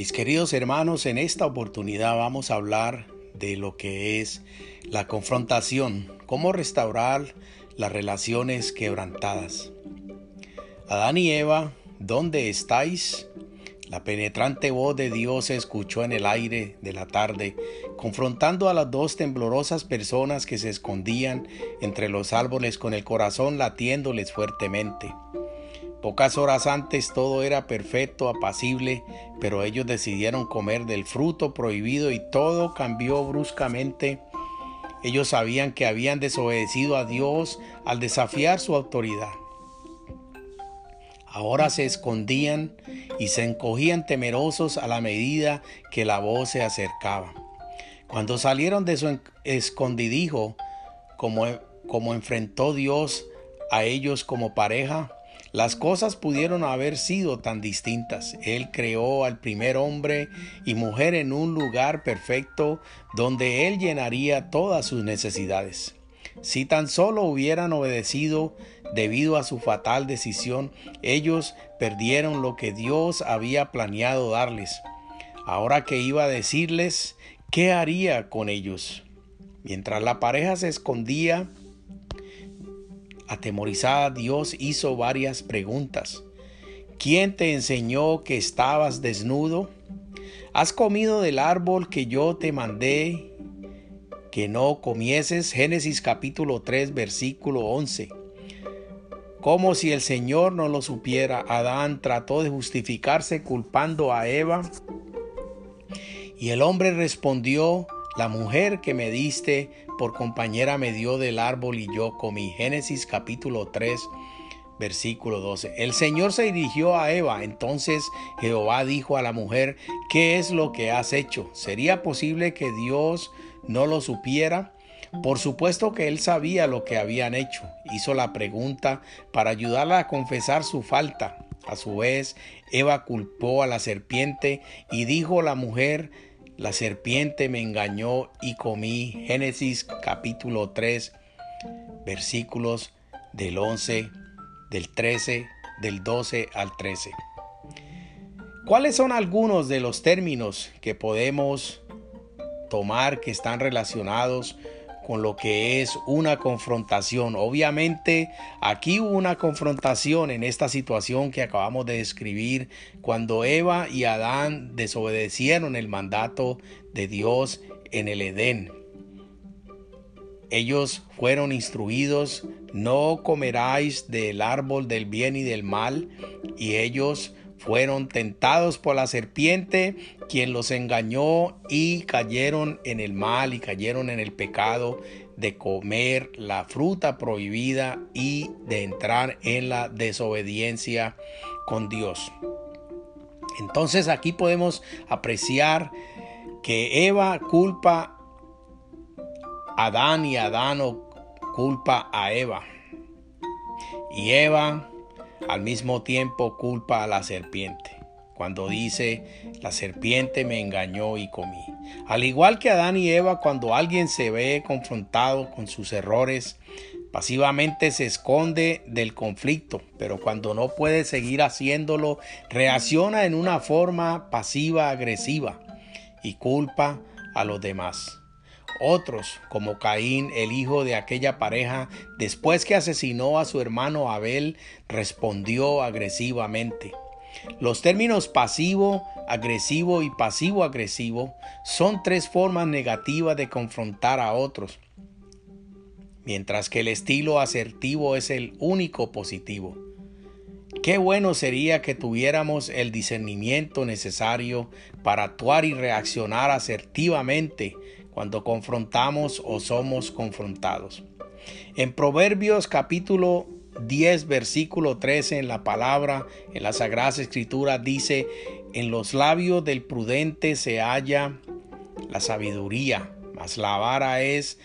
Mis queridos hermanos, en esta oportunidad vamos a hablar de lo que es la confrontación, cómo restaurar las relaciones quebrantadas. Adán y Eva, ¿dónde estáis? La penetrante voz de Dios se escuchó en el aire de la tarde, confrontando a las dos temblorosas personas que se escondían entre los árboles con el corazón latiéndoles fuertemente. Pocas horas antes todo era perfecto, apacible, pero ellos decidieron comer del fruto prohibido y todo cambió bruscamente. Ellos sabían que habían desobedecido a Dios al desafiar su autoridad. Ahora se escondían y se encogían temerosos a la medida que la voz se acercaba. Cuando salieron de su escondidijo, como, como enfrentó Dios a ellos como pareja, las cosas pudieron haber sido tan distintas. Él creó al primer hombre y mujer en un lugar perfecto donde Él llenaría todas sus necesidades. Si tan solo hubieran obedecido debido a su fatal decisión, ellos perdieron lo que Dios había planeado darles. Ahora que iba a decirles, ¿qué haría con ellos? Mientras la pareja se escondía, Atemorizada, Dios hizo varias preguntas. ¿Quién te enseñó que estabas desnudo? ¿Has comido del árbol que yo te mandé que no comieses? Génesis capítulo 3 versículo 11. Como si el Señor no lo supiera, Adán trató de justificarse culpando a Eva. Y el hombre respondió, la mujer que me diste por compañera me dio del árbol y yo comí. Génesis capítulo 3, versículo 12. El Señor se dirigió a Eva. Entonces Jehová dijo a la mujer, ¿qué es lo que has hecho? ¿Sería posible que Dios no lo supiera? Por supuesto que él sabía lo que habían hecho. Hizo la pregunta para ayudarla a confesar su falta. A su vez, Eva culpó a la serpiente y dijo a la mujer, la serpiente me engañó y comí. Génesis capítulo 3, versículos del 11, del 13, del 12 al 13. ¿Cuáles son algunos de los términos que podemos tomar que están relacionados con lo que es una confrontación. Obviamente aquí hubo una confrontación en esta situación que acabamos de describir cuando Eva y Adán desobedecieron el mandato de Dios en el Edén. Ellos fueron instruidos, no comeráis del árbol del bien y del mal, y ellos fueron tentados por la serpiente, quien los engañó y cayeron en el mal y cayeron en el pecado de comer la fruta prohibida y de entrar en la desobediencia con Dios. Entonces aquí podemos apreciar que Eva culpa a Adán y Adán culpa a Eva. Y Eva al mismo tiempo culpa a la serpiente, cuando dice, la serpiente me engañó y comí. Al igual que Adán y Eva, cuando alguien se ve confrontado con sus errores, pasivamente se esconde del conflicto, pero cuando no puede seguir haciéndolo, reacciona en una forma pasiva agresiva y culpa a los demás. Otros, como Caín, el hijo de aquella pareja, después que asesinó a su hermano Abel, respondió agresivamente. Los términos pasivo, agresivo y pasivo-agresivo son tres formas negativas de confrontar a otros, mientras que el estilo asertivo es el único positivo. Qué bueno sería que tuviéramos el discernimiento necesario para actuar y reaccionar asertivamente cuando confrontamos o somos confrontados. En Proverbios capítulo 10, versículo 13 en la palabra, en la Sagrada Escritura dice, en los labios del prudente se halla la sabiduría, mas la vara es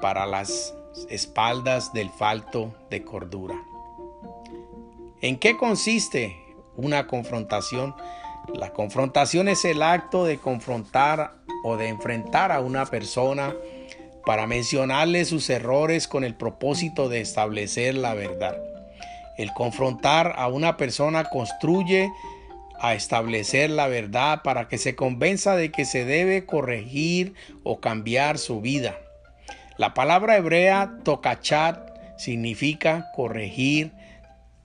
para las espaldas del falto de cordura. ¿En qué consiste una confrontación? La confrontación es el acto de confrontar o de enfrentar a una persona para mencionarle sus errores con el propósito de establecer la verdad. El confrontar a una persona construye a establecer la verdad para que se convenza de que se debe corregir o cambiar su vida. La palabra hebrea tokachat significa corregir,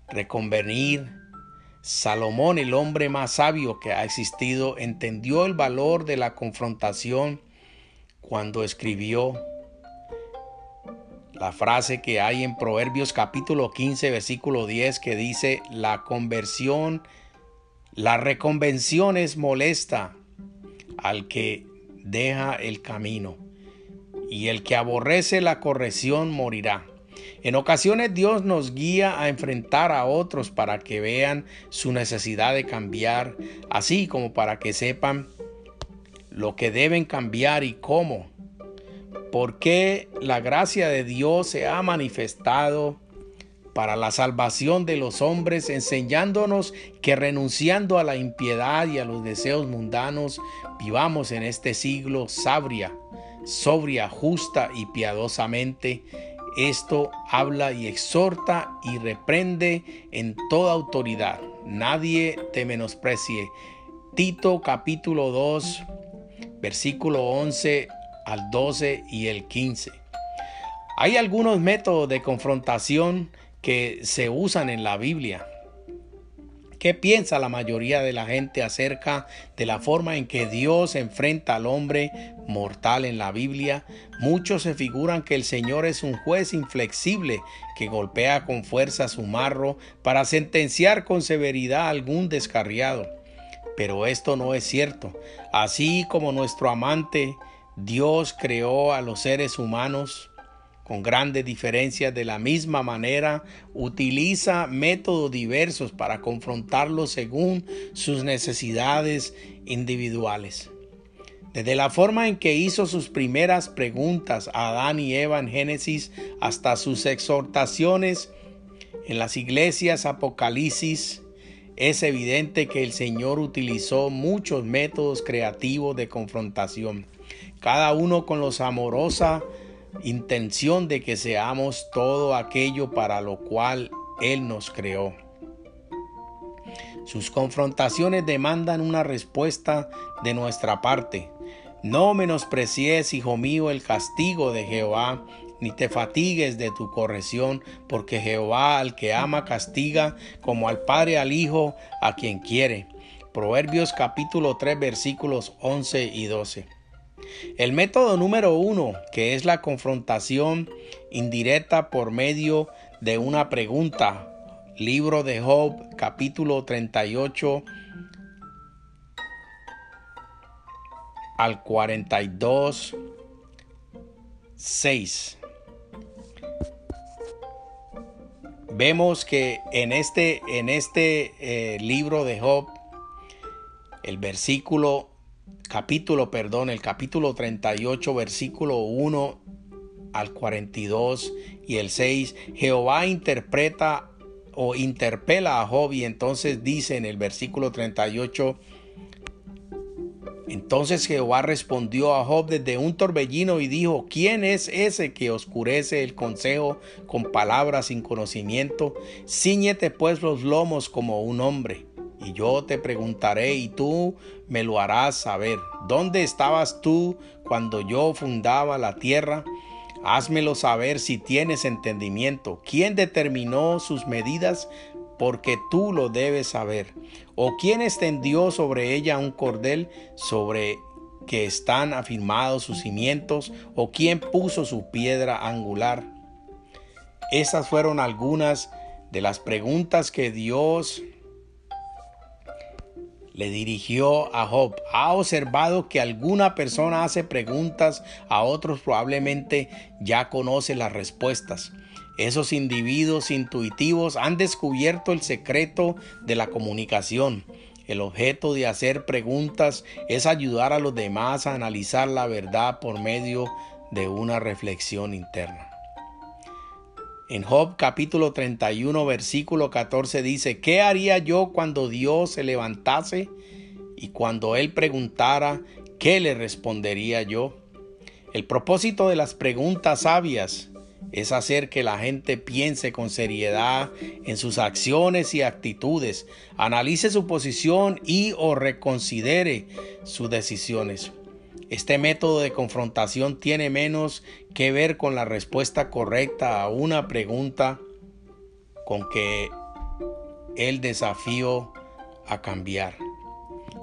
reconvenir. Salomón, el hombre más sabio que ha existido, entendió el valor de la confrontación cuando escribió la frase que hay en Proverbios capítulo 15 versículo 10 que dice, la conversión, la reconvención es molesta al que deja el camino y el que aborrece la corrección morirá. En ocasiones Dios nos guía a enfrentar a otros para que vean su necesidad de cambiar, así como para que sepan lo que deben cambiar y cómo. Porque la gracia de Dios se ha manifestado para la salvación de los hombres, enseñándonos que renunciando a la impiedad y a los deseos mundanos, vivamos en este siglo sabria, sobria, justa y piadosamente. Esto habla y exhorta y reprende en toda autoridad. Nadie te menosprecie. Tito capítulo 2 versículo 11 al 12 y el 15. Hay algunos métodos de confrontación que se usan en la Biblia. ¿Qué piensa la mayoría de la gente acerca de la forma en que Dios enfrenta al hombre mortal en la Biblia? Muchos se figuran que el Señor es un juez inflexible que golpea con fuerza su marro para sentenciar con severidad a algún descarriado. Pero esto no es cierto. Así como nuestro amante, Dios creó a los seres humanos con grandes diferencias de la misma manera, utiliza métodos diversos para confrontarlos según sus necesidades individuales. Desde la forma en que hizo sus primeras preguntas a Adán y Eva en Génesis hasta sus exhortaciones en las iglesias Apocalipsis, es evidente que el Señor utilizó muchos métodos creativos de confrontación, cada uno con los amorosa intención de que seamos todo aquello para lo cual Él nos creó. Sus confrontaciones demandan una respuesta de nuestra parte. No menosprecies, hijo mío, el castigo de Jehová, ni te fatigues de tu corrección, porque Jehová al que ama castiga, como al Padre al Hijo, a quien quiere. Proverbios capítulo 3 versículos 11 y 12. El método número uno, que es la confrontación indirecta por medio de una pregunta. Libro de Job capítulo 38 al 42 6 vemos que en este, en este eh, libro de Job, el versículo, capítulo, perdón, el capítulo 38, versículo 1 al 42 y el 6, Jehová interpreta o interpela a Job y entonces dice en el versículo 38, entonces Jehová respondió a Job desde un torbellino y dijo, ¿quién es ese que oscurece el consejo con palabras sin conocimiento? Cíñete pues los lomos como un hombre. Y yo te preguntaré y tú me lo harás saber. ¿Dónde estabas tú cuando yo fundaba la tierra? Házmelo saber si tienes entendimiento. ¿Quién determinó sus medidas? porque tú lo debes saber. ¿O quién extendió sobre ella un cordel sobre que están afirmados sus cimientos? ¿O quién puso su piedra angular? Esas fueron algunas de las preguntas que Dios le dirigió a Job. Ha observado que alguna persona hace preguntas a otros, probablemente ya conoce las respuestas. Esos individuos intuitivos han descubierto el secreto de la comunicación. El objeto de hacer preguntas es ayudar a los demás a analizar la verdad por medio de una reflexión interna. En Job capítulo 31 versículo 14 dice, ¿qué haría yo cuando Dios se levantase y cuando Él preguntara, ¿qué le respondería yo? El propósito de las preguntas sabias es hacer que la gente piense con seriedad en sus acciones y actitudes, analice su posición y o reconsidere sus decisiones. Este método de confrontación tiene menos que ver con la respuesta correcta a una pregunta con que el desafío a cambiar.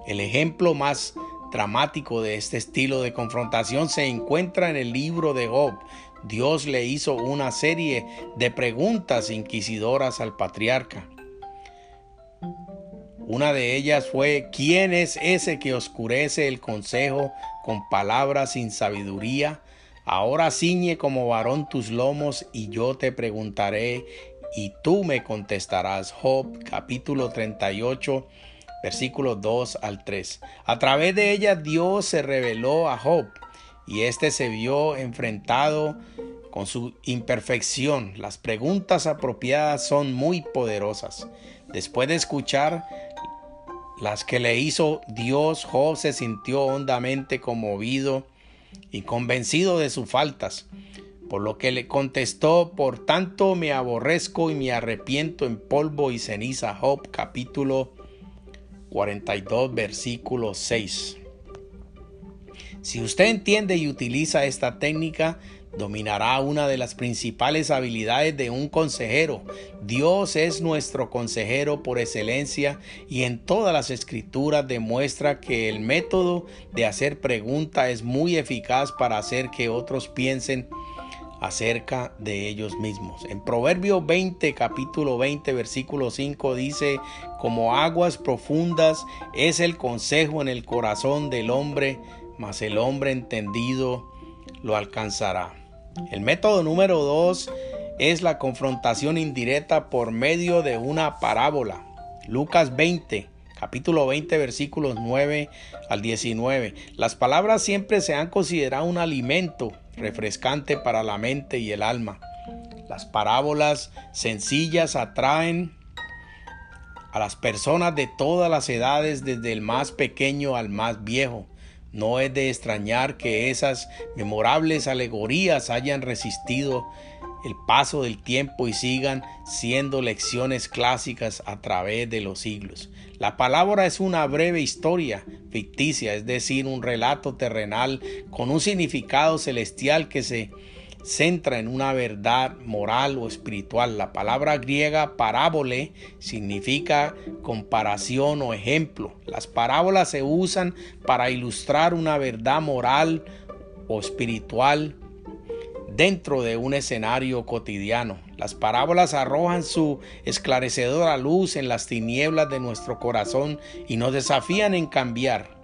El ejemplo más dramático de este estilo de confrontación se encuentra en el libro de Job. Dios le hizo una serie de preguntas inquisidoras al patriarca. Una de ellas fue, ¿quién es ese que oscurece el consejo con palabras sin sabiduría? Ahora ciñe como varón tus lomos y yo te preguntaré y tú me contestarás. Job capítulo 38 versículos 2 al 3. A través de ella Dios se reveló a Job y éste se vio enfrentado con su imperfección. Las preguntas apropiadas son muy poderosas. Después de escuchar las que le hizo Dios, Job se sintió hondamente conmovido y convencido de sus faltas, por lo que le contestó, por tanto me aborrezco y me arrepiento en polvo y ceniza. Job capítulo 42 versículo 6. Si usted entiende y utiliza esta técnica, dominará una de las principales habilidades de un consejero. Dios es nuestro consejero por excelencia y en todas las escrituras demuestra que el método de hacer preguntas es muy eficaz para hacer que otros piensen acerca de ellos mismos. En Proverbio 20, capítulo 20, versículo 5 dice, como aguas profundas es el consejo en el corazón del hombre, mas el hombre entendido lo alcanzará. El método número dos es la confrontación indirecta por medio de una parábola. Lucas 20, capítulo 20, versículos 9 al 19. Las palabras siempre se han considerado un alimento refrescante para la mente y el alma. Las parábolas sencillas atraen a las personas de todas las edades, desde el más pequeño al más viejo. No es de extrañar que esas memorables alegorías hayan resistido el paso del tiempo y sigan siendo lecciones clásicas a través de los siglos. La palabra es una breve historia ficticia, es decir, un relato terrenal con un significado celestial que se centra en una verdad moral o espiritual. La palabra griega parábole significa comparación o ejemplo. Las parábolas se usan para ilustrar una verdad moral o espiritual dentro de un escenario cotidiano. Las parábolas arrojan su esclarecedora luz en las tinieblas de nuestro corazón y nos desafían en cambiar.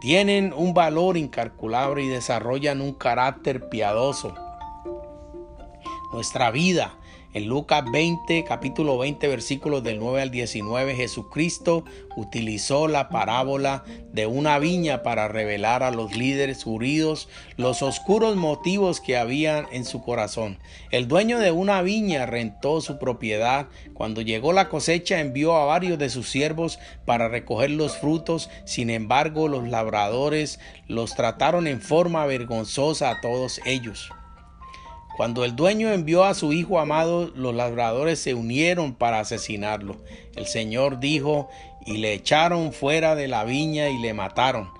Tienen un valor incalculable y desarrollan un carácter piadoso nuestra vida. En Lucas 20, capítulo 20, versículos del 9 al 19, Jesucristo utilizó la parábola de una viña para revelar a los líderes judíos los oscuros motivos que habían en su corazón. El dueño de una viña rentó su propiedad. Cuando llegó la cosecha envió a varios de sus siervos para recoger los frutos. Sin embargo, los labradores los trataron en forma vergonzosa a todos ellos. Cuando el dueño envió a su hijo amado, los labradores se unieron para asesinarlo. El Señor dijo, y le echaron fuera de la viña y le mataron.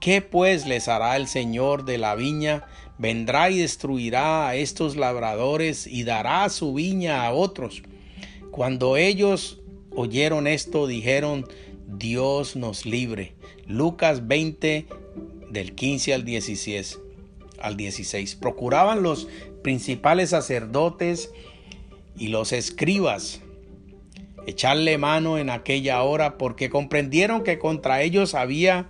¿Qué pues les hará el Señor de la viña? Vendrá y destruirá a estos labradores y dará su viña a otros. Cuando ellos oyeron esto, dijeron, Dios nos libre. Lucas 20 del 15 al 16. Al 16. Procuraban los principales sacerdotes y los escribas echarle mano en aquella hora porque comprendieron que contra ellos había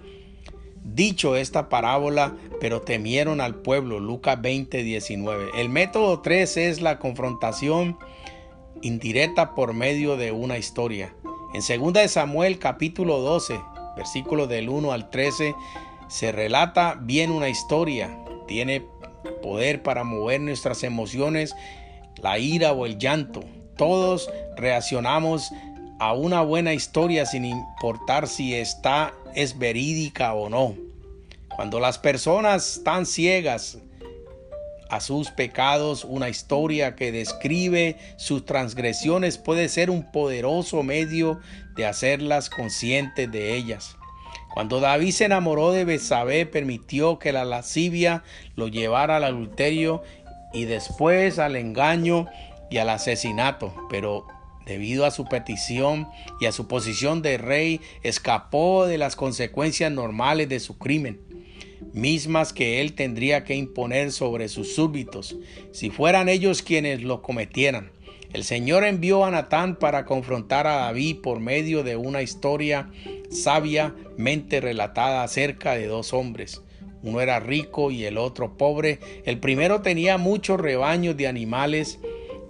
dicho esta parábola, pero temieron al pueblo. Lucas 20, 19. El método 3 es la confrontación indirecta por medio de una historia. En 2 Samuel capítulo 12, versículos del 1 al 13, se relata bien una historia. Tiene poder para mover nuestras emociones, la ira o el llanto. Todos reaccionamos a una buena historia sin importar si está es verídica o no. Cuando las personas están ciegas a sus pecados, una historia que describe sus transgresiones puede ser un poderoso medio de hacerlas conscientes de ellas. Cuando David se enamoró de Betsabé, permitió que la lascivia lo llevara al adulterio y después al engaño y al asesinato, pero debido a su petición y a su posición de rey, escapó de las consecuencias normales de su crimen, mismas que él tendría que imponer sobre sus súbditos, si fueran ellos quienes lo cometieran. El Señor envió a Natán para confrontar a David por medio de una historia sabiamente relatada acerca de dos hombres. Uno era rico y el otro pobre. El primero tenía muchos rebaños de animales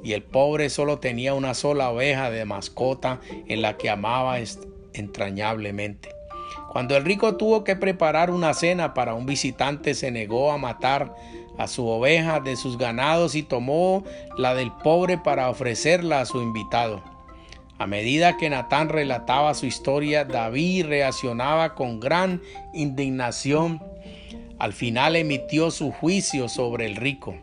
y el pobre solo tenía una sola oveja de mascota en la que amaba entrañablemente. Cuando el rico tuvo que preparar una cena para un visitante, se negó a matar a su oveja de sus ganados y tomó la del pobre para ofrecerla a su invitado. A medida que Natán relataba su historia, David reaccionaba con gran indignación. Al final emitió su juicio sobre el rico.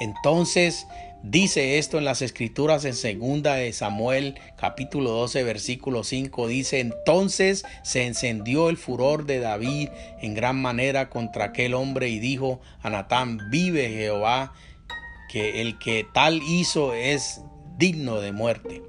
Entonces Dice esto en las escrituras en segunda de Samuel capítulo 12 versículo 5 dice entonces se encendió el furor de David en gran manera contra aquel hombre y dijo a Natán vive Jehová que el que tal hizo es digno de muerte.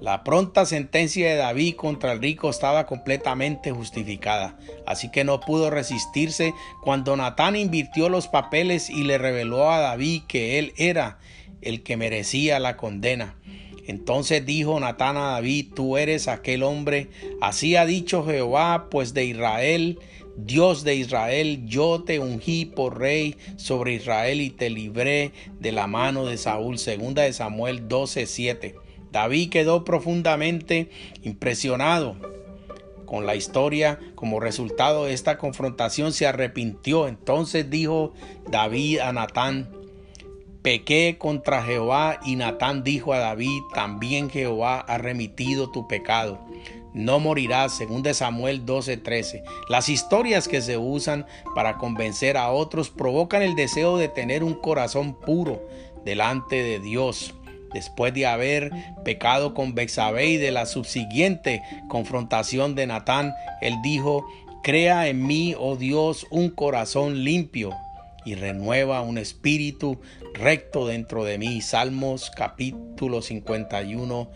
La pronta sentencia de David contra el rico estaba completamente justificada, así que no pudo resistirse cuando Natán invirtió los papeles y le reveló a David que él era el que merecía la condena. Entonces dijo Natán a David, tú eres aquel hombre, así ha dicho Jehová, pues de Israel, Dios de Israel, yo te ungí por rey sobre Israel y te libré de la mano de Saúl. Segunda de Samuel 12:7. David quedó profundamente impresionado con la historia. Como resultado de esta confrontación se arrepintió. Entonces dijo David a Natán, pequé contra Jehová y Natán dijo a David, también Jehová ha remitido tu pecado. No morirás, según de Samuel 12:13. Las historias que se usan para convencer a otros provocan el deseo de tener un corazón puro delante de Dios después de haber pecado con Bexabé y de la subsiguiente confrontación de Natán, él dijo, Crea en mí, oh Dios, un corazón limpio y renueva un espíritu recto dentro de mí. Salmos capítulo 51,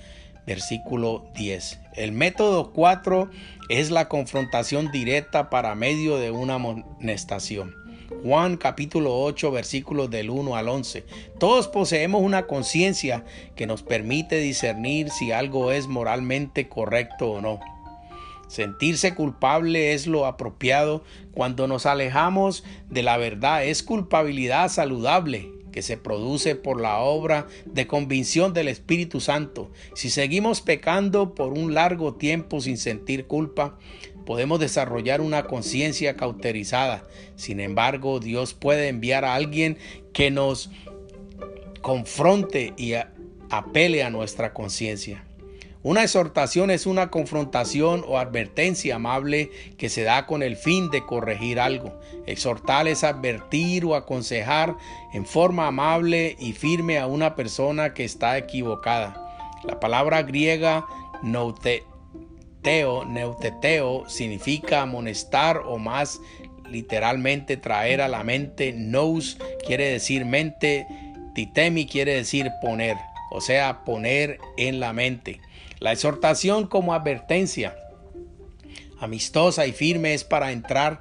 versículo 10. El método 4 es la confrontación directa para medio de una amonestación. Juan capítulo 8 versículos del 1 al 11. Todos poseemos una conciencia que nos permite discernir si algo es moralmente correcto o no. Sentirse culpable es lo apropiado cuando nos alejamos de la verdad. Es culpabilidad saludable que se produce por la obra de convicción del Espíritu Santo. Si seguimos pecando por un largo tiempo sin sentir culpa, podemos desarrollar una conciencia cauterizada. Sin embargo, Dios puede enviar a alguien que nos confronte y apele a nuestra conciencia. Una exhortación es una confrontación o advertencia amable que se da con el fin de corregir algo. Exhortar es advertir o aconsejar en forma amable y firme a una persona que está equivocada. La palabra griega note neuteteo, significa amonestar o más literalmente traer a la mente. Nous quiere decir mente, titemi quiere decir poner, o sea, poner en la mente. La exhortación como advertencia amistosa y firme es para entrar,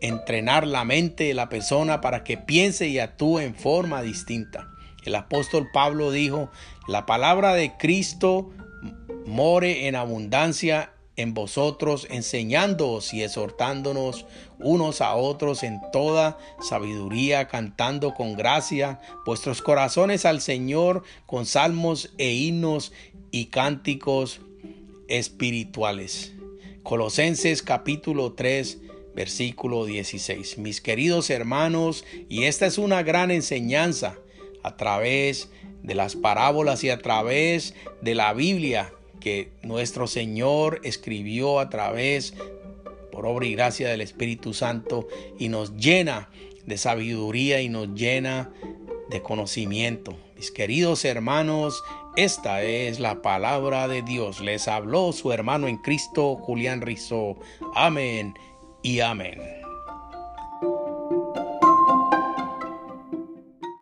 entrenar la mente de la persona para que piense y actúe en forma distinta. El apóstol Pablo dijo, la palabra de Cristo more en abundancia en vosotros, enseñándoos y exhortándonos unos a otros en toda sabiduría, cantando con gracia vuestros corazones al Señor con salmos e himnos y cánticos espirituales. Colosenses capítulo 3 versículo 16. Mis queridos hermanos, y esta es una gran enseñanza a través de las parábolas y a través de la Biblia que nuestro Señor escribió a través, por obra y gracia del Espíritu Santo, y nos llena de sabiduría y nos llena de conocimiento. Mis queridos hermanos, esta es la palabra de Dios. Les habló su hermano en Cristo, Julián Rizzo. Amén y amén.